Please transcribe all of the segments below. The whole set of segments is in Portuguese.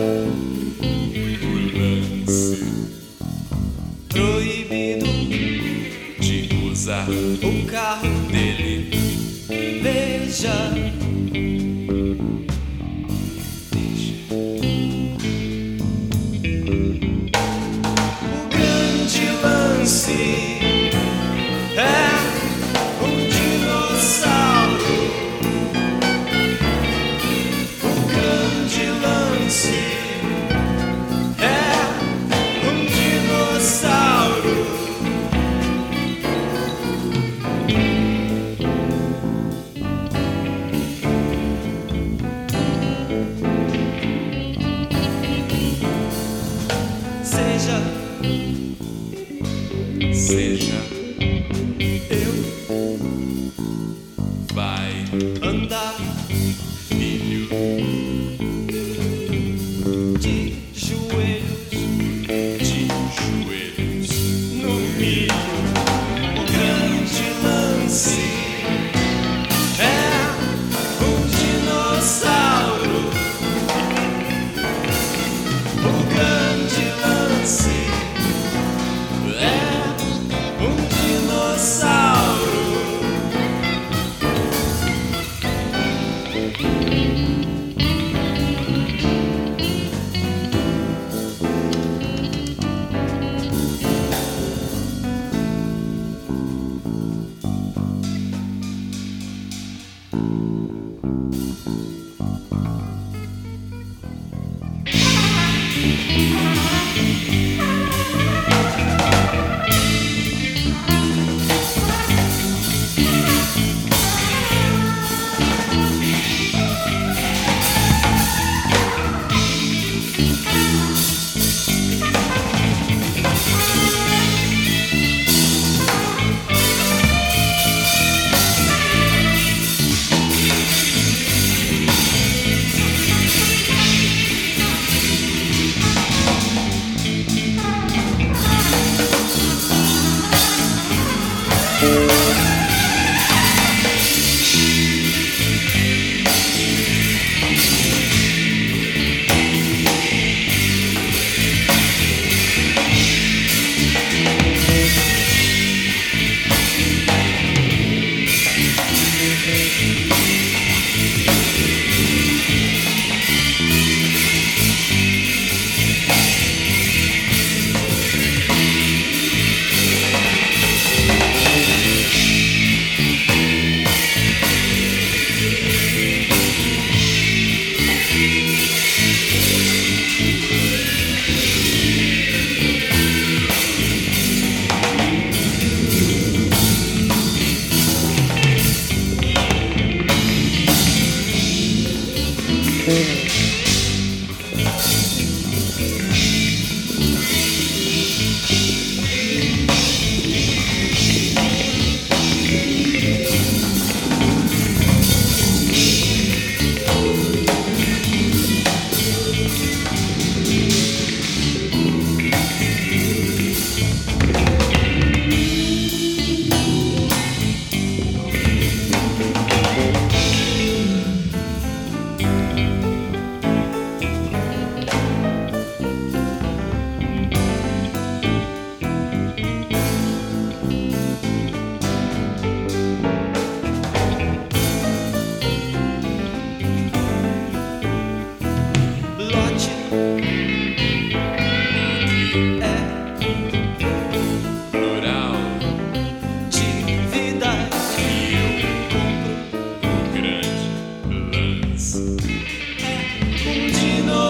Lance proibido de usar o carro dele. Veja. O grande lance. Seja, eu vai andar, filho, de joelhos, de joelhos no milho. O grande lance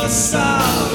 your side.